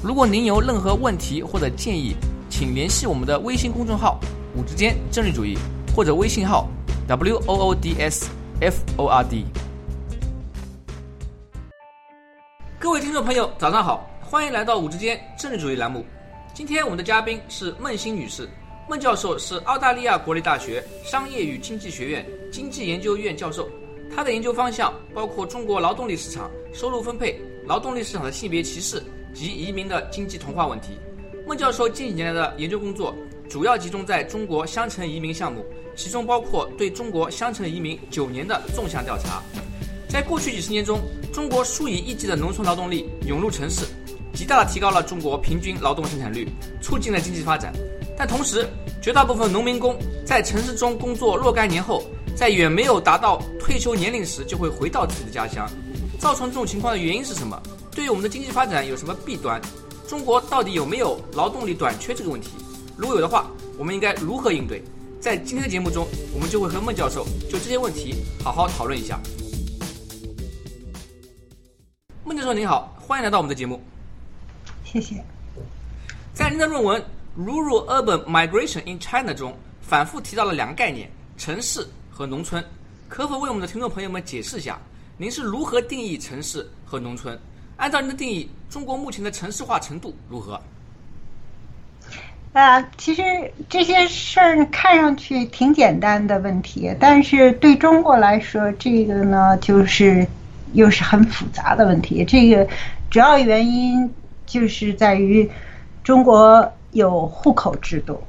如果您有任何问题或者建议，请联系我们的微信公众号“五之间政治主义”或者微信号 “w o o d s f o r d”。各位听众朋友，早上好，欢迎来到“五之间政治主义”栏目。今天我们的嘉宾是孟欣女士，孟教授是澳大利亚国立大学商业与经济学院经济研究院教授。他的研究方向包括中国劳动力市场、收入分配、劳动力市场的性别歧视及移民的经济同化问题。孟教授近几年来的研究工作主要集中在中国乡城移民项目，其中包括对中国乡城移民九年的纵向调查。在过去几十年中，中国数以亿计的农村劳动力涌入城市，极大地提高了中国平均劳动生产率，促进了经济发展。但同时，绝大部分农民工在城市中工作若干年后，在远没有达到退休年龄时，就会回到自己的家乡。造成这种情况的原因是什么？对于我们的经济发展有什么弊端？中国到底有没有劳动力短缺这个问题？如果有的话，我们应该如何应对？在今天的节目中，我们就会和孟教授就这些问题好好讨论一下。孟教授您好，欢迎来到我们的节目。谢谢。在您的论文《Rural Urban Migration in China》中，反复提到了两个概念：城市。和农村，可否为我们的听众朋友们解释一下，您是如何定义城市和农村？按照您的定义，中国目前的城市化程度如何？啊，其实这些事儿看上去挺简单的问题，但是对中国来说，这个呢就是又是很复杂的问题。这个主要原因就是在于中国有户口制度，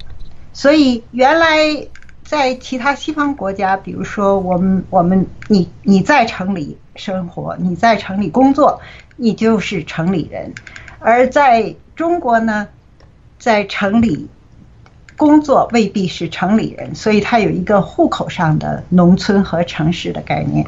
所以原来。在其他西方国家，比如说我们我们你你在城里生活，你在城里工作，你就是城里人；而在中国呢，在城里工作未必是城里人，所以它有一个户口上的农村和城市的概念。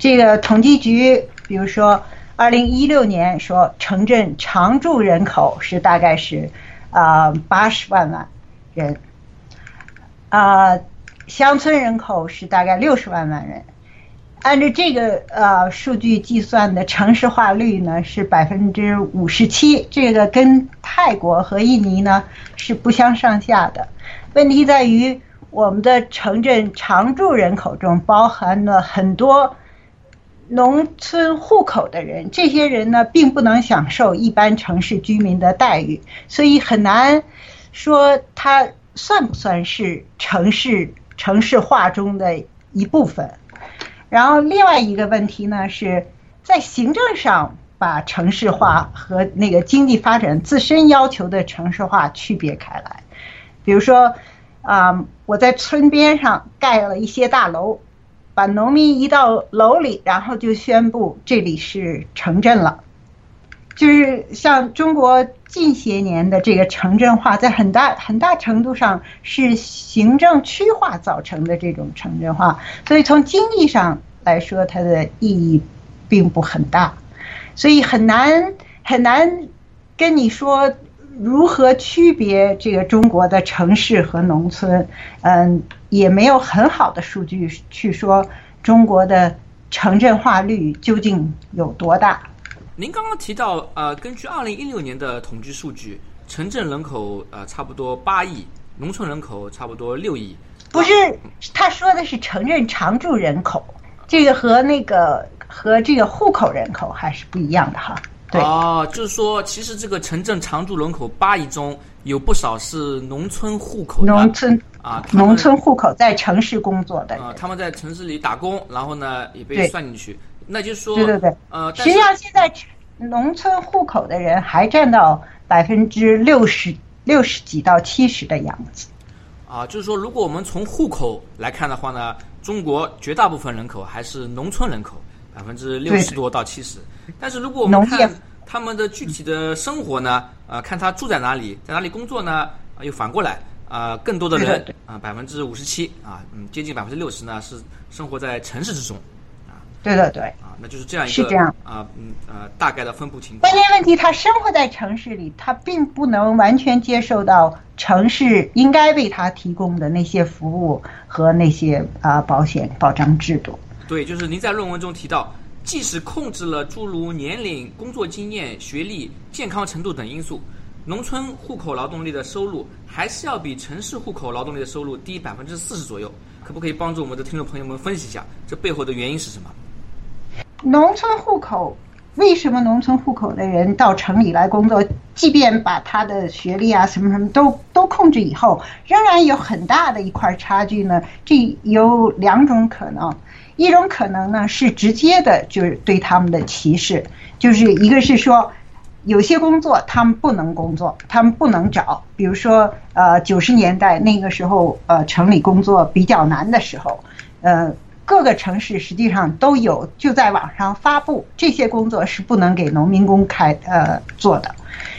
这个统计局，比如说二零一六年说城镇常住人口是大概是啊八十万万人啊。乡村人口是大概六十万万人，按照这个呃数据计算的城市化率呢是百分之五十七，这个跟泰国和印尼呢是不相上下的。问题在于我们的城镇常住人口中包含了很多农村户口的人，这些人呢并不能享受一般城市居民的待遇，所以很难说他算不算是城市。城市化中的一部分，然后另外一个问题呢，是在行政上把城市化和那个经济发展自身要求的城市化区别开来。比如说，啊，我在村边上盖了一些大楼，把农民移到楼里，然后就宣布这里是城镇了。就是像中国近些年的这个城镇化，在很大很大程度上是行政区划造成的这种城镇化，所以从经济上来说，它的意义并不很大，所以很难很难跟你说如何区别这个中国的城市和农村，嗯，也没有很好的数据去说中国的城镇化率究竟有多大。您刚刚提到，呃，根据二零一六年的统计数据，城镇人口呃差不多八亿，农村人口差不多六亿。不是，他说的是城镇常住人口，这个和那个和这个户口人口还是不一样的哈。对。哦，就是说，其实这个城镇常住人口八亿中有不少是农村户口。农村啊，农村户口在城市工作的。啊，他们在城市里打工，然后呢也被算进去。那就是说，对对对，呃，实际上现在农村户口的人还占到百分之六十六十几到七十的样子。啊，就是说，如果我们从户口来看的话呢，中国绝大部分人口还是农村人口，百分之六十多到七十。但是如果我们看他们的具体的生活呢，呃，看他住在哪里，在哪里工作呢，啊，又反过来，啊，更多的人啊，百分之五十七啊，嗯，接近百分之六十呢，是生活在城市之中。对对对，啊，那就是这样一个是这样啊，嗯呃，大概的分布情况。关键问题，他生活在城市里，他并不能完全接受到城市应该为他提供的那些服务和那些啊保险保障制度。对，就是您在论文中提到，即使控制了诸如年龄、工作经验、学历、健康程度等因素，农村户口劳动力的收入还是要比城市户口劳动力的收入低百分之四十左右。可不可以帮助我们的听众朋友们分析一下，这背后的原因是什么？农村户口为什么农村户口的人到城里来工作，即便把他的学历啊什么什么都都控制以后，仍然有很大的一块差距呢？这有两种可能，一种可能呢是直接的，就是对他们的歧视，就是一个是说有些工作他们不能工作，他们不能找，比如说呃九十年代那个时候呃城里工作比较难的时候，呃。各个城市实际上都有，就在网上发布这些工作是不能给农民工开呃做的。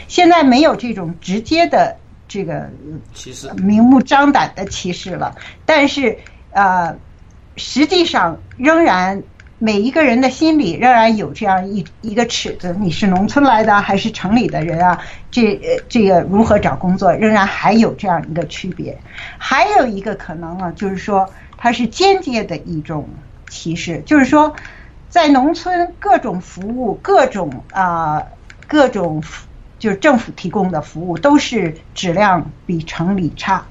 现在没有这种直接的这个歧视，明目张胆的歧视了。但是呃，实际上仍然每一个人的心里仍然有这样一一个尺子：你是农村来的还是城里的人啊？这这个如何找工作，仍然还有这样一个区别。还有一个可能呢，就是说。它是间接的一种歧视，就是说，在农村各种服务、各种啊、各种就是政府提供的服务都是质量比城里差。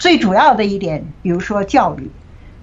最主要的一点，比如说教育，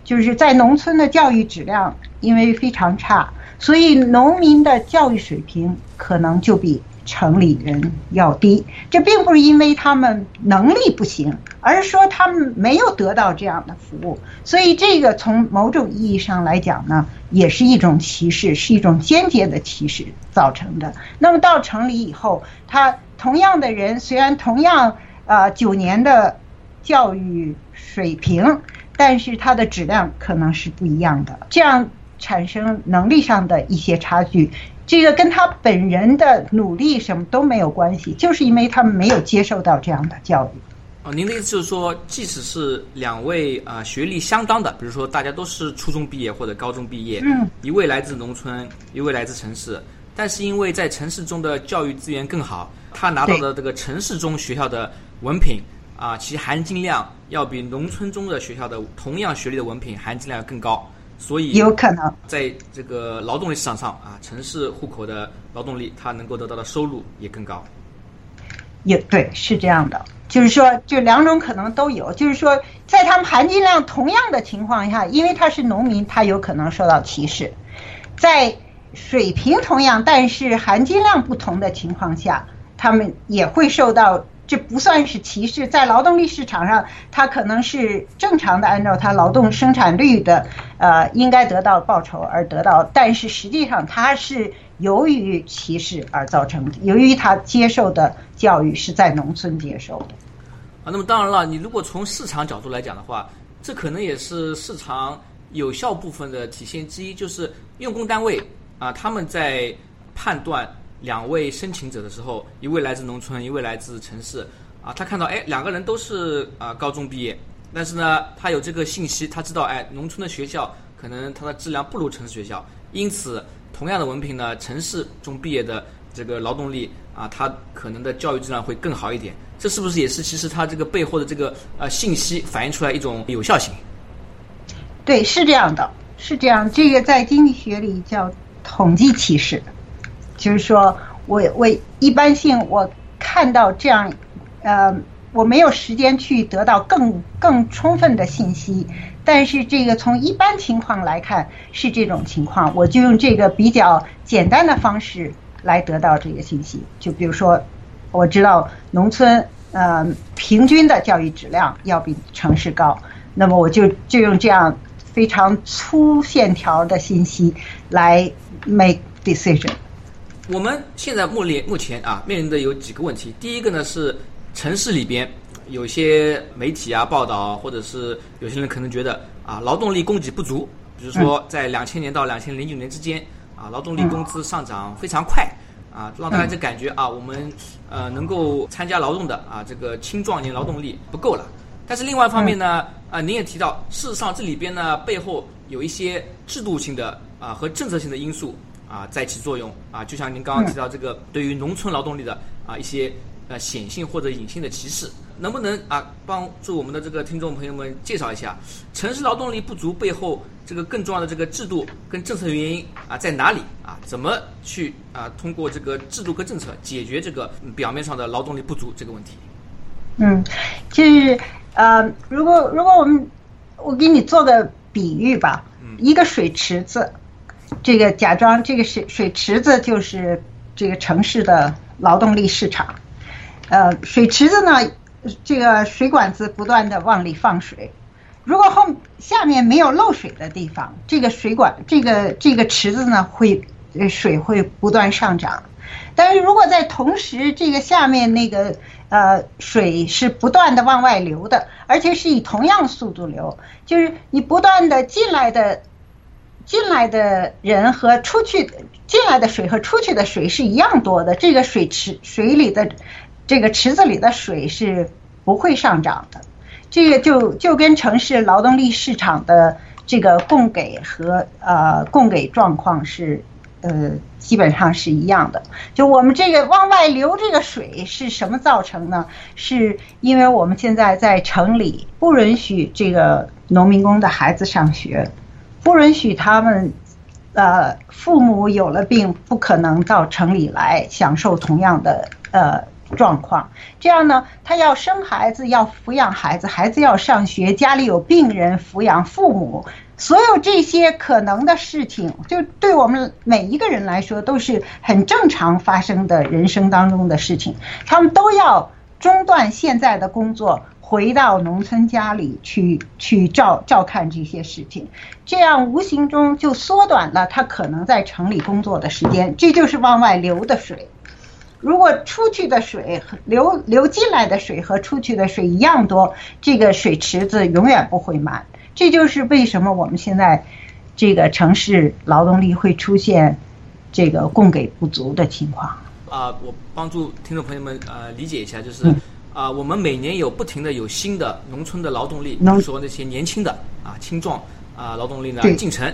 就是在农村的教育质量因为非常差，所以农民的教育水平可能就比。城里人要低，这并不是因为他们能力不行，而是说他们没有得到这样的服务，所以这个从某种意义上来讲呢，也是一种歧视，是一种间接的歧视造成的。那么到城里以后，他同样的人虽然同样啊九年的教育水平，但是他的质量可能是不一样的，这样产生能力上的一些差距。这个跟他本人的努力什么都没有关系，就是因为他们没有接受到这样的教育。哦，您的意思就是说，即使是两位啊学历相当的，比如说大家都是初中毕业或者高中毕业，嗯，一位来自农村，一位来自城市，但是因为在城市中的教育资源更好，他拿到的这个城市中学校的文凭啊，其含金量要比农村中的学校的同样学历的文凭含金量要更高。所以有可能在这个劳动力市场上啊，城市户口的劳动力，他能够得到的收入也更高。也对，是这样的，就是说，就两种可能都有。就是说，在他们含金量同样的情况下，因为他是农民，他有可能受到歧视；在水平同样但是含金量不同的情况下，他们也会受到。这不算是歧视，在劳动力市场上，他可能是正常的按照他劳动生产率的呃应该得到报酬而得到，但是实际上他是由于歧视而造成的，由于他接受的教育是在农村接受的。啊，那么当然了，你如果从市场角度来讲的话，这可能也是市场有效部分的体现之一，就是用工单位啊他们在判断。两位申请者的时候，一位来自农村，一位来自城市，啊，他看到哎，两个人都是啊高中毕业，但是呢，他有这个信息，他知道哎，农村的学校可能它的质量不如城市学校，因此同样的文凭呢，城市中毕业的这个劳动力啊，他可能的教育质量会更好一点，这是不是也是其实他这个背后的这个呃信息反映出来一种有效性？对，是这样的，是这样，这个在经济学里叫统计歧视。就是说，我我一般性我看到这样，呃，我没有时间去得到更更充分的信息，但是这个从一般情况来看是这种情况，我就用这个比较简单的方式来得到这个信息。就比如说，我知道农村呃平均的教育质量要比城市高，那么我就就用这样非常粗线条的信息来 make decision。我们现在目列目前啊面临的有几个问题。第一个呢是城市里边有些媒体啊报道，或者是有些人可能觉得啊劳动力供给不足。比如说在两千年到两千零九年之间啊劳动力工资上涨非常快啊，让大家就感觉啊，我们呃能够参加劳动的啊这个青壮年劳动力不够了。但是另外一方面呢，啊，您也提到，事实上这里边呢背后有一些制度性的啊和政策性的因素啊在起作用啊，就像您刚刚提到这个对于农村劳动力的啊一些呃显性或者隐性的歧视，能不能啊帮助我们的这个听众朋友们介绍一下城市劳动力不足背后这个更重要的这个制度跟政策原因啊在哪里啊？怎么去啊通过这个制度和政策解决这个表面上的劳动力不足这个问题？嗯，就是呃，如果如果我们我给你做个比喻吧，一个水池子，这个假装这个水水池子就是这个城市的劳动力市场，呃，水池子呢，这个水管子不断的往里放水，如果后下面没有漏水的地方，这个水管这个这个池子呢会水会不断上涨。但是如果在同时，这个下面那个呃水是不断的往外流的，而且是以同样速度流，就是你不断的进来的进来的人和出去进来的水和出去的水是一样多的，这个水池水里的这个池子里的水是不会上涨的，这个就就跟城市劳动力市场的这个供给和呃供给状况是。呃，基本上是一样的。就我们这个往外流这个水是什么造成呢？是因为我们现在在城里不允许这个农民工的孩子上学，不允许他们，呃，父母有了病不可能到城里来享受同样的呃状况。这样呢，他要生孩子，要抚养孩子，孩子要上学，家里有病人抚养父母。所有这些可能的事情，就对我们每一个人来说都是很正常发生的人生当中的事情。他们都要中断现在的工作，回到农村家里去去照照看这些事情，这样无形中就缩短了他可能在城里工作的时间。这就是往外流的水。如果出去的水流流进来的水和出去的水一样多，这个水池子永远不会满。这就是为什么我们现在这个城市劳动力会出现这个供给不足的情况。啊，我帮助听众朋友们呃理解一下，就是啊，我们每年有不停的有新的农村的劳动力，比如说那些年轻的啊青壮啊劳动力呢进城，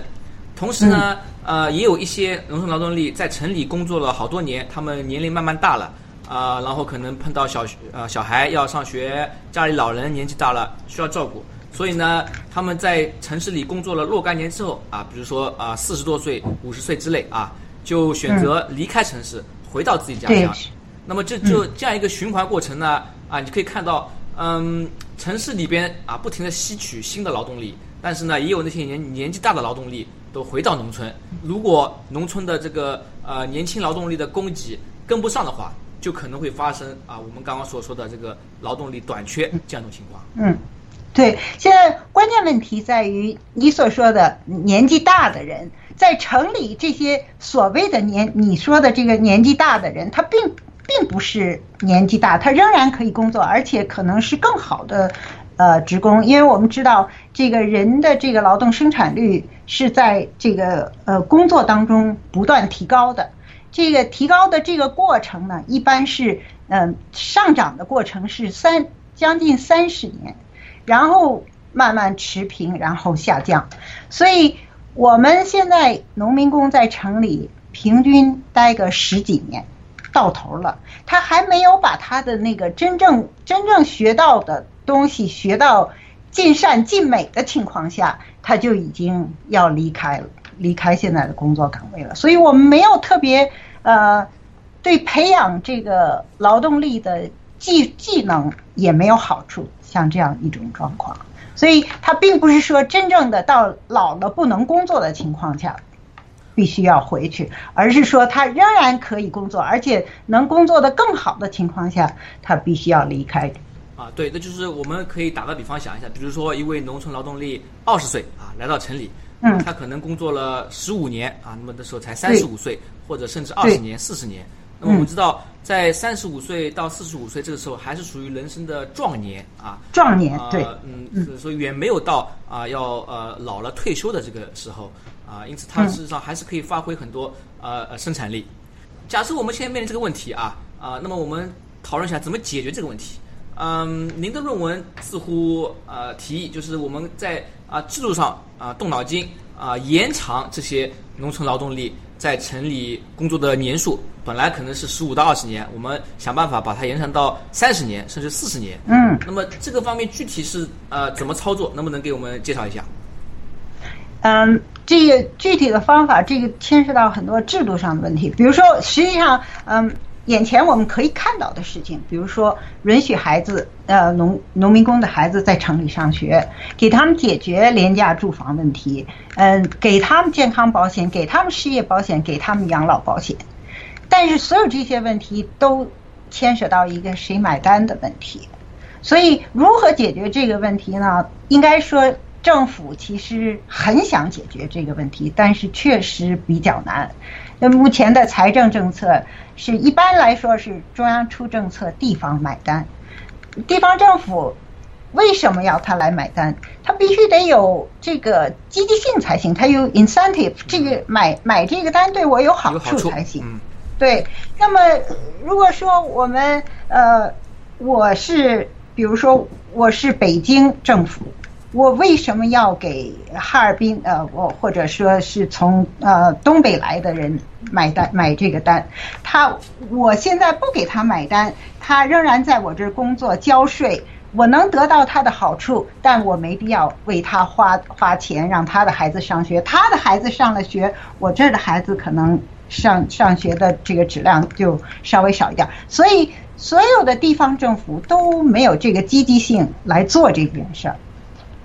同时呢呃也有一些农村劳动力在城里工作了好多年，他们年龄慢慢大了啊，然后可能碰到小呃小孩要上学，家里老人年纪大了需要照顾。所以呢，他们在城市里工作了若干年之后啊，比如说啊四十多岁、五十岁之类啊，就选择离开城市，回到自己家乡。那么这就这样一个循环过程呢啊，你可以看到，嗯，城市里边啊不停的吸取新的劳动力，但是呢，也有那些年年纪大的劳动力都回到农村。如果农村的这个呃年轻劳动力的供给跟不上的话，就可能会发生啊我们刚刚所说的这个劳动力短缺这样一种情况。嗯。对，现在关键问题在于你所说的年纪大的人，在城里这些所谓的年，你说的这个年纪大的人，他并并不是年纪大，他仍然可以工作，而且可能是更好的呃职工，因为我们知道这个人的这个劳动生产率是在这个呃工作当中不断提高的，这个提高的这个过程呢，一般是嗯上涨的过程是三将近三十年。然后慢慢持平，然后下降，所以我们现在农民工在城里平均待个十几年，到头了，他还没有把他的那个真正真正学到的东西学到尽善尽美的情况下，他就已经要离开了，离开现在的工作岗位了。所以我们没有特别呃，对培养这个劳动力的技技能也没有好处。像这样一种状况，所以他并不是说真正的到老了不能工作的情况下，必须要回去，而是说他仍然可以工作，而且能工作的更好的情况下，他必须要离开。啊，对，那就是我们可以打个比方想一下，比如说一位农村劳动力二十岁啊来到城里，嗯，他可能工作了十五年啊，那么的时候才三十五岁，或者甚至二十年、四十年。那么我们知道，在三十五岁到四十五岁这个时候，还是属于人生的壮年啊。壮年，对，嗯，所以远没有到啊要呃老了退休的这个时候啊，因此它事实上还是可以发挥很多呃生产力。假设我们现在面临这个问题啊啊，那么我们讨论一下怎么解决这个问题。嗯，您的论文似乎呃提议就是我们在啊制度上啊动脑筋啊延长这些农村劳动力在城里工作的年数，本来可能是十五到二十年，我们想办法把它延长到三十年甚至四十年。嗯，那么这个方面具体是呃怎么操作？能不能给我们介绍一下？嗯，这个具体的方法，这个牵涉到很多制度上的问题。比如说，实际上，嗯，眼前我们可以看到的事情，比如说，允许孩子，呃，农农民工的孩子在城里上学，给他们解决廉价住房问题，嗯，给他们健康保险，给他们失业保险，给他们养老保险。但是，所有这些问题都牵涉到一个谁买单的问题。所以，如何解决这个问题呢？应该说。政府其实很想解决这个问题，但是确实比较难。那目前的财政政策是一般来说是中央出政策，地方买单。地方政府为什么要他来买单？他必须得有这个积极性才行，他有 incentive，这个买买这个单对我有好处才行。对。那么如果说我们呃，我是比如说我是北京政府。我为什么要给哈尔滨呃，我或者说是从呃东北来的人买单买这个单？他我现在不给他买单，他仍然在我这儿工作交税，我能得到他的好处，但我没必要为他花花钱让他的孩子上学。他的孩子上了学，我这儿的孩子可能上上学的这个质量就稍微少一点。所以所有的地方政府都没有这个积极性来做这件事儿。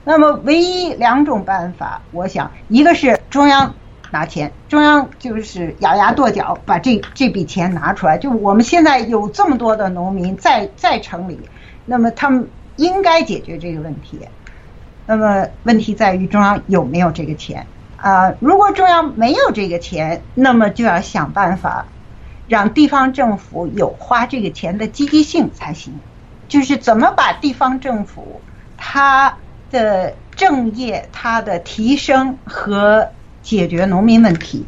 那么，唯一两种办法，我想，一个是中央拿钱，中央就是咬牙跺脚把这这笔钱拿出来。就我们现在有这么多的农民在在城里，那么他们应该解决这个问题。那么问题在于中央有没有这个钱啊？如果中央没有这个钱，那么就要想办法让地方政府有花这个钱的积极性才行。就是怎么把地方政府他。的正业，它的提升和解决农民问题，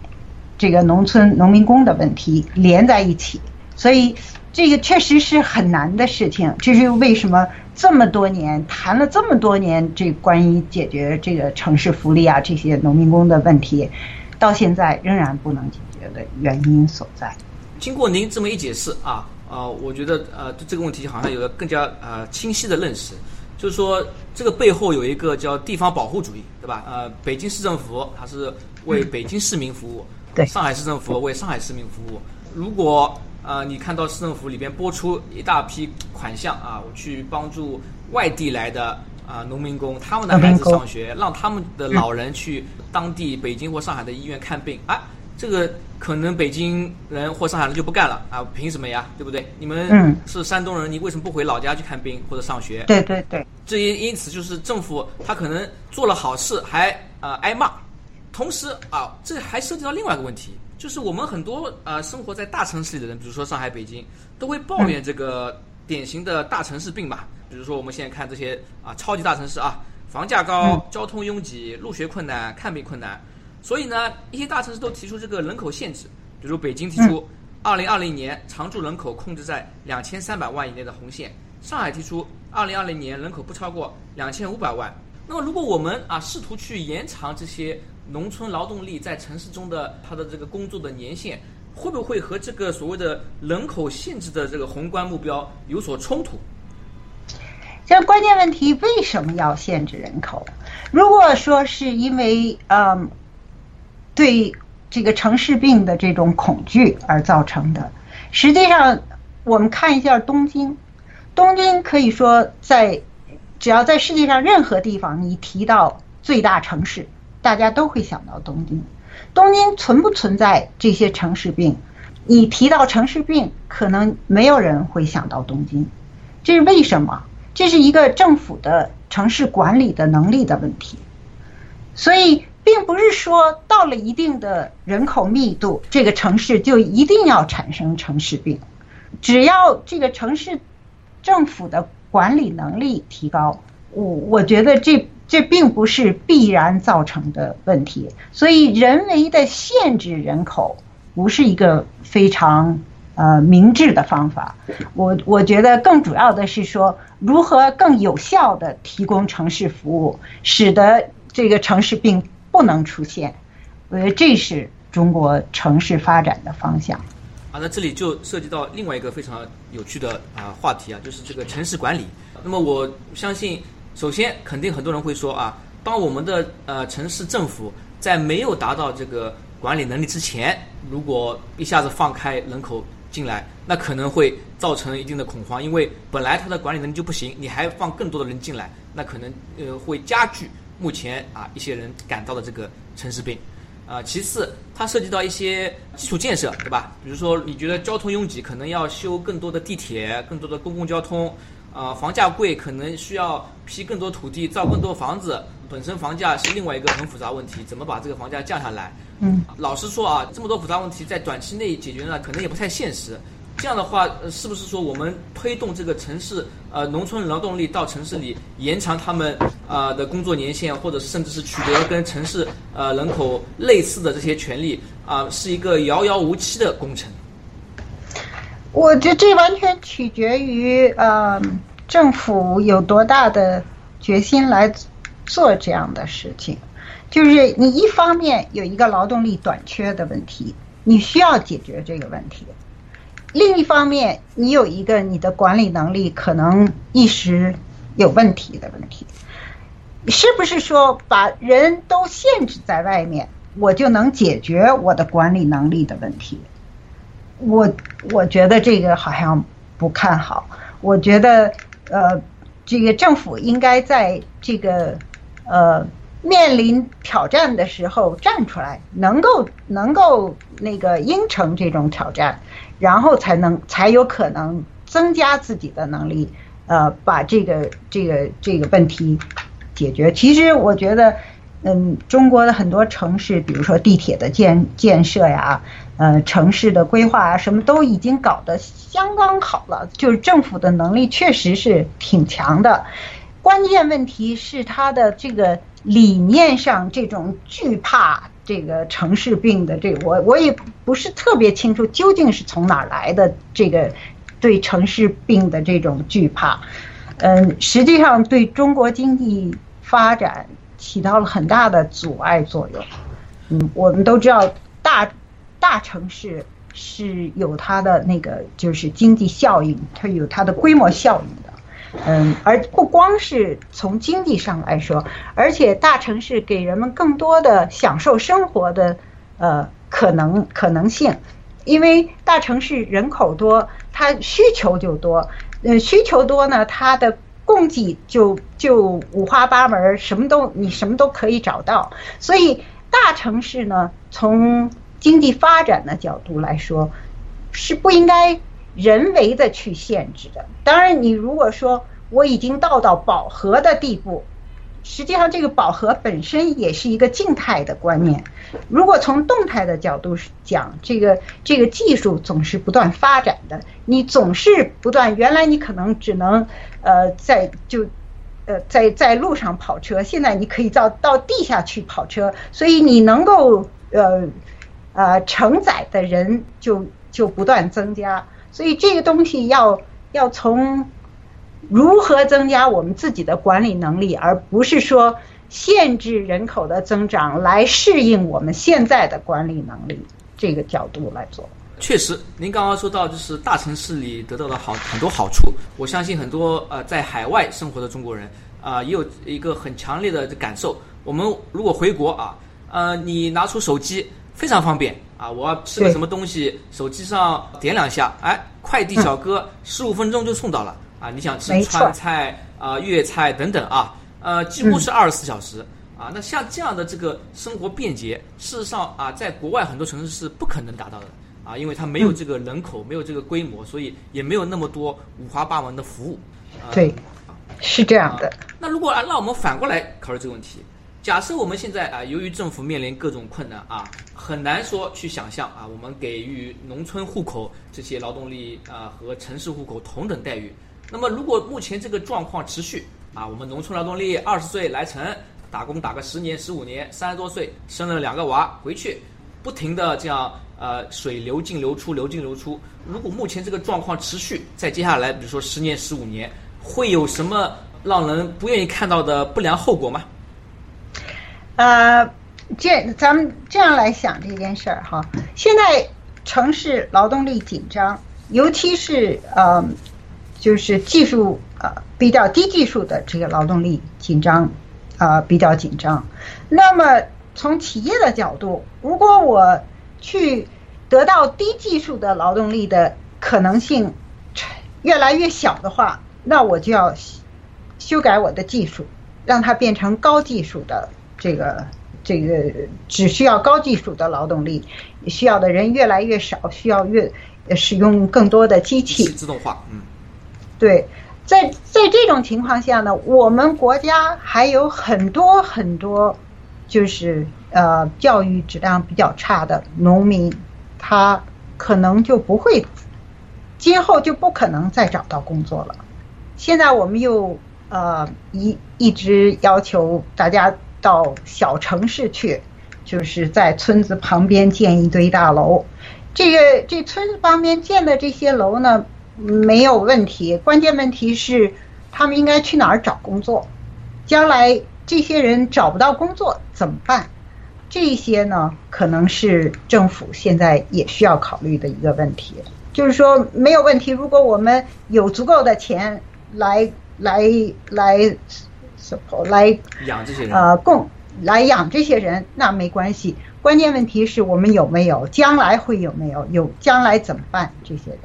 这个农村农民工的问题连在一起，所以这个确实是很难的事情。这是为什么这么多年谈了这么多年，这关于解决这个城市福利啊这些农民工的问题，到现在仍然不能解决的原因所在。经过您这么一解释啊啊，我觉得呃对这个问题好像有了更加呃清晰的认识。就是说，这个背后有一个叫地方保护主义，对吧？呃，北京市政府它是为北京市民服务，对，上海市政府为上海市民服务。如果呃你看到市政府里边拨出一大批款项啊，我去帮助外地来的啊农民工，他们的孩子上学，让他们的老人去当地北京或上海的医院看病，啊，这个。可能北京人或上海人就不干了啊？凭什么呀？对不对？你们是山东人，你为什么不回老家去看病或者上学？对对对。这也因此就是政府他可能做了好事还啊挨骂，同时啊这还涉及到另外一个问题，就是我们很多呃生活在大城市里的人，比如说上海、北京，都会抱怨这个典型的大城市病吧。比如说我们现在看这些啊超级大城市啊，房价高、交通拥挤、入学困难、看病困难。所以呢，一些大城市都提出这个人口限制，比如北京提出，二零二零年常住人口控制在两千三百万以内的红线；上海提出，二零二零年人口不超过两千五百万。那么，如果我们啊试图去延长这些农村劳动力在城市中的他的这个工作的年限，会不会和这个所谓的人口限制的这个宏观目标有所冲突？这关键问题为什么要限制人口？如果说是因为嗯。对这个城市病的这种恐惧而造成的，实际上我们看一下东京，东京可以说在只要在世界上任何地方你提到最大城市，大家都会想到东京。东京存不存在这些城市病？你提到城市病，可能没有人会想到东京，这是为什么？这是一个政府的城市管理的能力的问题，所以。并不是说到了一定的人口密度，这个城市就一定要产生城市病。只要这个城市政府的管理能力提高，我我觉得这这并不是必然造成的问题。所以人为的限制人口，不是一个非常呃明智的方法。我我觉得更主要的是说，如何更有效的提供城市服务，使得这个城市病不能出现。我觉得这是中国城市发展的方向。啊，那这里就涉及到另外一个非常有趣的啊话题啊，就是这个城市管理。那么我相信，首先肯定很多人会说啊，当我们的呃城市政府在没有达到这个管理能力之前，如果一下子放开人口进来，那可能会造成一定的恐慌，因为本来它的管理能力就不行，你还放更多的人进来，那可能呃会加剧目前啊一些人感到的这个城市病。啊，其次，它涉及到一些基础建设，对吧？比如说，你觉得交通拥挤，可能要修更多的地铁，更多的公共交通。啊，房价贵，可能需要批更多土地，造更多房子。本身房价是另外一个很复杂问题，怎么把这个房价降下来？嗯，老实说啊，这么多复杂问题，在短期内解决呢，可能也不太现实。这样的话，是不是说我们推动这个城市呃农村劳动力到城市里，延长他们啊的工作年限，或者甚至是取得跟城市呃人口类似的这些权利啊，是一个遥遥无期的工程？我觉得这完全取决于呃政府有多大的决心来做这样的事情。就是你一方面有一个劳动力短缺的问题，你需要解决这个问题。另一方面，你有一个你的管理能力可能一时有问题的问题，是不是说把人都限制在外面，我就能解决我的管理能力的问题？我我觉得这个好像不看好。我觉得呃，这个政府应该在这个呃面临挑战的时候站出来，能够能够那个应承这种挑战。然后才能才有可能增加自己的能力，呃，把这个这个这个问题解决。其实我觉得，嗯，中国的很多城市，比如说地铁的建建设呀，呃，城市的规划啊，什么都已经搞得相当好了。就是政府的能力确实是挺强的，关键问题是他的这个理念上这种惧怕。这个城市病的这，我我也不是特别清楚究竟是从哪来的这个对城市病的这种惧怕，嗯，实际上对中国经济发展起到了很大的阻碍作用。嗯，我们都知道大大城市是有它的那个就是经济效应，它有它的规模效应。嗯，而不光是从经济上来说，而且大城市给人们更多的享受生活的呃可能可能性，因为大城市人口多，它需求就多，呃需求多呢，它的供给就就五花八门，什么都你什么都可以找到，所以大城市呢，从经济发展的角度来说，是不应该。人为的去限制的，当然，你如果说我已经到到饱和的地步，实际上这个饱和本身也是一个静态的观念。如果从动态的角度讲，这个这个技术总是不断发展的，你总是不断。原来你可能只能呃在就呃在在路上跑车，现在你可以到到地下去跑车，所以你能够呃呃承载的人就就不断增加。所以这个东西要要从如何增加我们自己的管理能力，而不是说限制人口的增长来适应我们现在的管理能力这个角度来做。确实，您刚刚说到就是大城市里得到的好很多好处，我相信很多呃在海外生活的中国人啊也有一个很强烈的感受。我们如果回国啊，呃，你拿出手机非常方便。啊，我要吃个什么东西，手机上点两下，哎，快递小哥十五分钟就送到了。啊，你想吃川菜啊、粤菜等等啊，呃，几乎是二十四小时。啊，那像这样的这个生活便捷，事实上啊，在国外很多城市是不可能达到的。啊，因为它没有这个人口，没有这个规模，所以也没有那么多五花八门的服务。对，是这样的。那如果啊，那我们反过来考虑这个问题。假设我们现在啊，由于政府面临各种困难啊，很难说去想象啊，我们给予农村户口这些劳动力啊和城市户口同等待遇。那么，如果目前这个状况持续啊，我们农村劳动力二十岁来城打工打个十年、十五年，三十多岁生了两个娃回去，不停的这样呃水流进流出，流进流出。如果目前这个状况持续，在接下来，比如说十年、十五年，会有什么让人不愿意看到的不良后果吗？呃，这咱们这样来想这件事儿哈，现在城市劳动力紧张，尤其是呃，就是技术呃比较低技术的这个劳动力紧张，啊比较紧张。那么从企业的角度，如果我去得到低技术的劳动力的可能性越来越小的话，那我就要修改我的技术，让它变成高技术的。这个这个只需要高技术的劳动力，需要的人越来越少，需要越使用更多的机器自动化。嗯，对，在在这种情况下呢，我们国家还有很多很多，就是呃教育质量比较差的农民，他可能就不会，今后就不可能再找到工作了。现在我们又呃一一直要求大家。到小城市去，就是在村子旁边建一堆大楼。这个这村子旁边建的这些楼呢，没有问题。关键问题是，他们应该去哪儿找工作？将来这些人找不到工作怎么办？这些呢，可能是政府现在也需要考虑的一个问题。就是说，没有问题。如果我们有足够的钱来来来。来养这些人，呃，供来养这些人，那没关系。关键问题是我们有没有，将来会有没有，有将来怎么办？这些人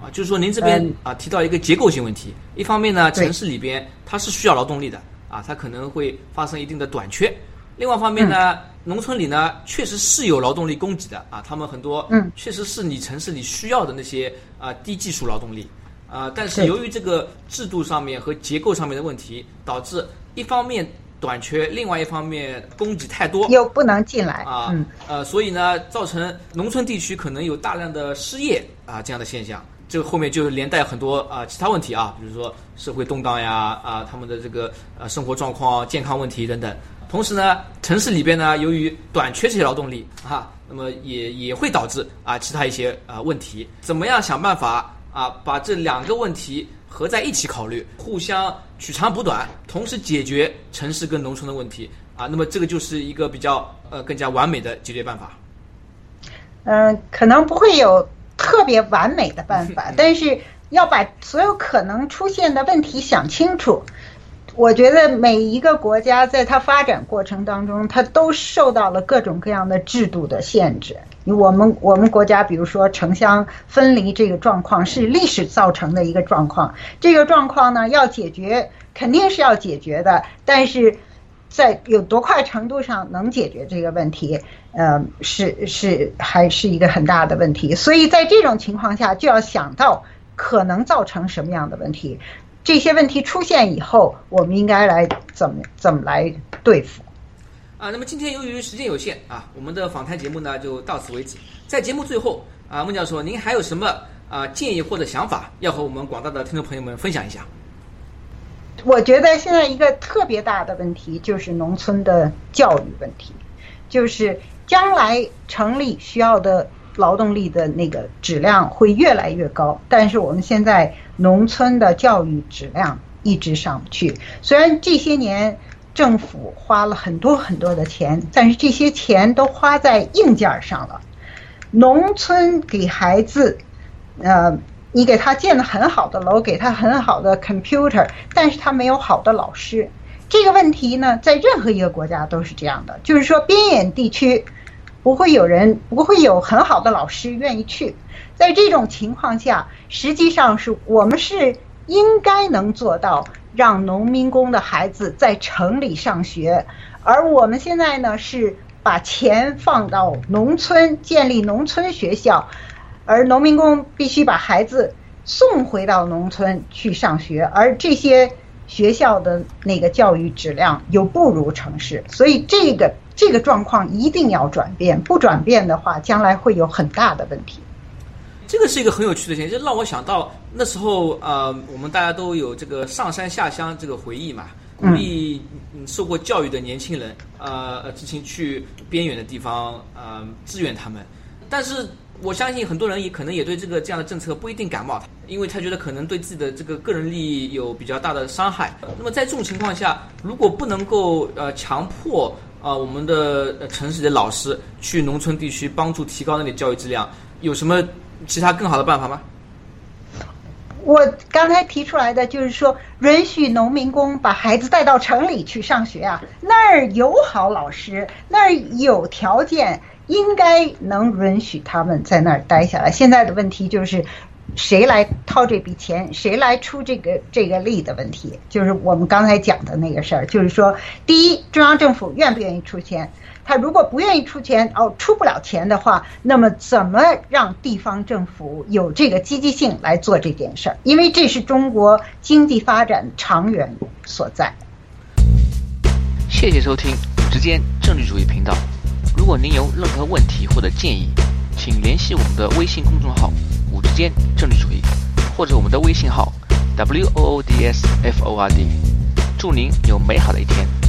啊，就是说您这边啊提到一个结构性问题，一方面呢，城市里边它是需要劳动力的啊，它可能会发生一定的短缺；，另外一方面呢，农村里呢确实是有劳动力供给的啊，他们很多嗯，确实是你城市里需要的那些啊低技术劳动力。啊，但是由于这个制度上面和结构上面的问题，导致一方面短缺，另外一方面供给太多，又不能进来啊，呃，所以呢，造成农村地区可能有大量的失业啊这样的现象，这个后面就连带很多啊其他问题啊，比如说社会动荡呀啊，他们的这个呃生活状况、健康问题等等。同时呢，城市里边呢，由于短缺这些劳动力啊，那么也也会导致啊其他一些啊问题，怎么样想办法？啊，把这两个问题合在一起考虑，互相取长补短，同时解决城市跟农村的问题啊，那么这个就是一个比较呃更加完美的解决办法。嗯，可能不会有特别完美的办法，但是要把所有可能出现的问题想清楚。我觉得每一个国家在它发展过程当中，它都受到了各种各样的制度的限制。我们我们国家，比如说城乡分离这个状况，是历史造成的一个状况。这个状况呢，要解决肯定是要解决的，但是在有多快程度上能解决这个问题，呃，是是还是一个很大的问题。所以在这种情况下，就要想到可能造成什么样的问题。这些问题出现以后，我们应该来怎么怎么来对付？啊，那么今天由于时间有限啊，我们的访谈节目呢就到此为止。在节目最后啊，孟教授，您还有什么啊建议或者想法要和我们广大的听众朋友们分享一下？我觉得现在一个特别大的问题就是农村的教育问题，就是将来城里需要的。劳动力的那个质量会越来越高，但是我们现在农村的教育质量一直上不去。虽然这些年政府花了很多很多的钱，但是这些钱都花在硬件上了。农村给孩子，呃，你给他建了很好的楼，给他很好的 computer，但是他没有好的老师。这个问题呢，在任何一个国家都是这样的，就是说边远地区。不会有人，不会有很好的老师愿意去。在这种情况下，实际上是我们是应该能做到让农民工的孩子在城里上学，而我们现在呢是把钱放到农村建立农村学校，而农民工必须把孩子送回到农村去上学，而这些学校的那个教育质量又不如城市，所以这个。这个状况一定要转变，不转变的话，将来会有很大的问题。这个是一个很有趣的现象，就让我想到那时候，呃，我们大家都有这个上山下乡这个回忆嘛，鼓励受过教育的年轻人，呃，之前去边远的地方，呃，支援他们。但是我相信很多人也可能也对这个这样的政策不一定感冒，因为他觉得可能对自己的这个个人利益有比较大的伤害。那么在这种情况下，如果不能够呃强迫啊我们的城市的老师去农村地区帮助提高那里教育质量，有什么其他更好的办法吗？我刚才提出来的就是说，允许农民工把孩子带到城里去上学啊，那儿有好老师，那儿有条件，应该能允许他们在那儿待下来。现在的问题就是，谁来掏这笔钱，谁来出这个这个力的问题，就是我们刚才讲的那个事儿，就是说，第一，中央政府愿不愿意出钱？他如果不愿意出钱，哦，出不了钱的话，那么怎么让地方政府有这个积极性来做这件事儿？因为这是中国经济发展长远所在。谢谢收听直间政治主义频道。如果您有任何问题或者建议，请联系我们的微信公众号“之间政治主义”，或者我们的微信号 “w o o d s f o r d”。祝您有美好的一天。